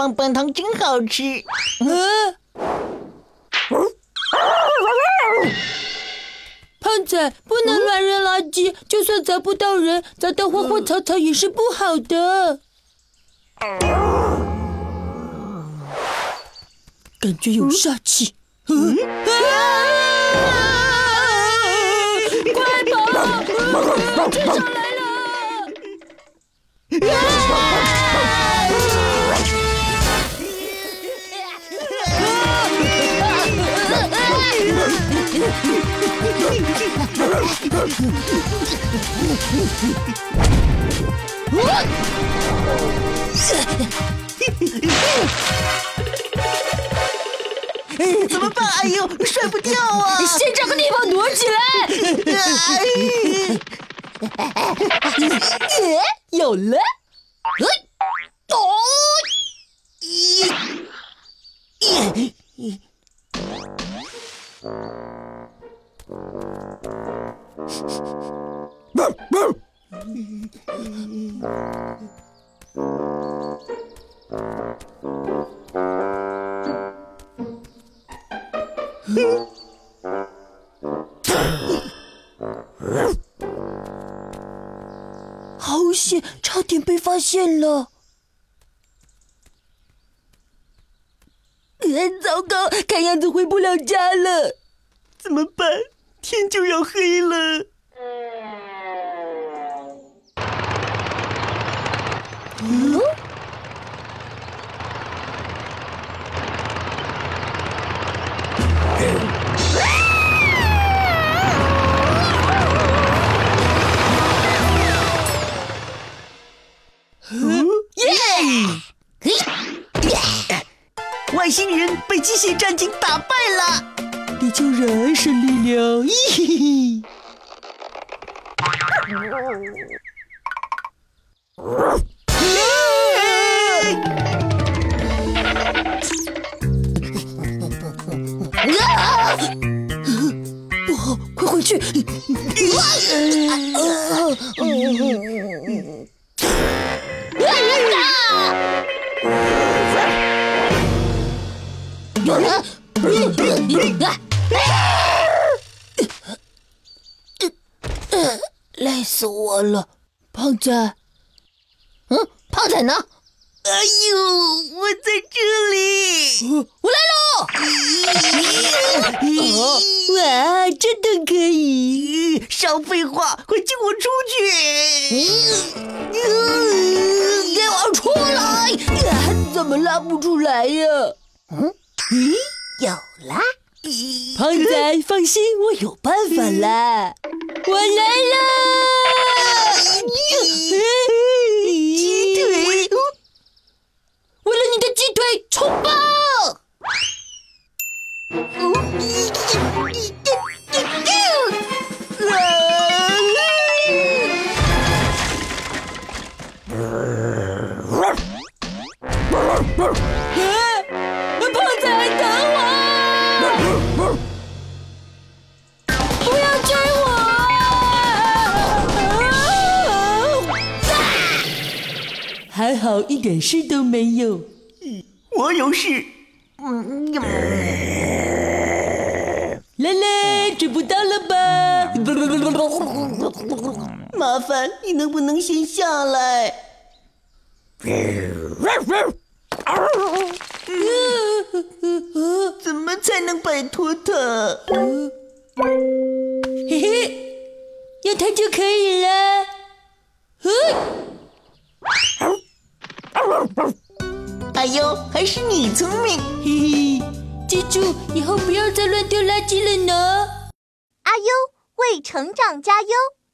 棒棒糖真好吃。啊！胖仔不能乱扔垃圾，就算砸不到人，砸到花花草草也是不好的。感觉有煞气。嗯快跑！怎么办？哎呦，甩不掉啊！先找个地方躲起来。哎有了！哦！好险，差点被发现了！糟糕，看样子回不了家了，怎么办？天就要黑了。嗯？外星人被机械战警打败了，地球人胜利了！咦不好，快回去！累死我了，胖仔。嗯，胖仔呢？哎呦，我在这里，我来喽！哇，真的可以！少废话，快救我出去！给我出来！怎么拉不出来呀？嗯。咦，有了！胖仔，放心，我有办法啦！我来了！鸡腿，为了你的鸡腿，冲吧！还好一点事都没有。我有事。嗯来来，追不到了吧？麻烦你能不能先下来？怎么才能摆脱他？嘿嘿，有他就可以了。哎呦，还是你聪明！嘿嘿，记住以后不要再乱丢垃圾了呢。阿优为成长加油。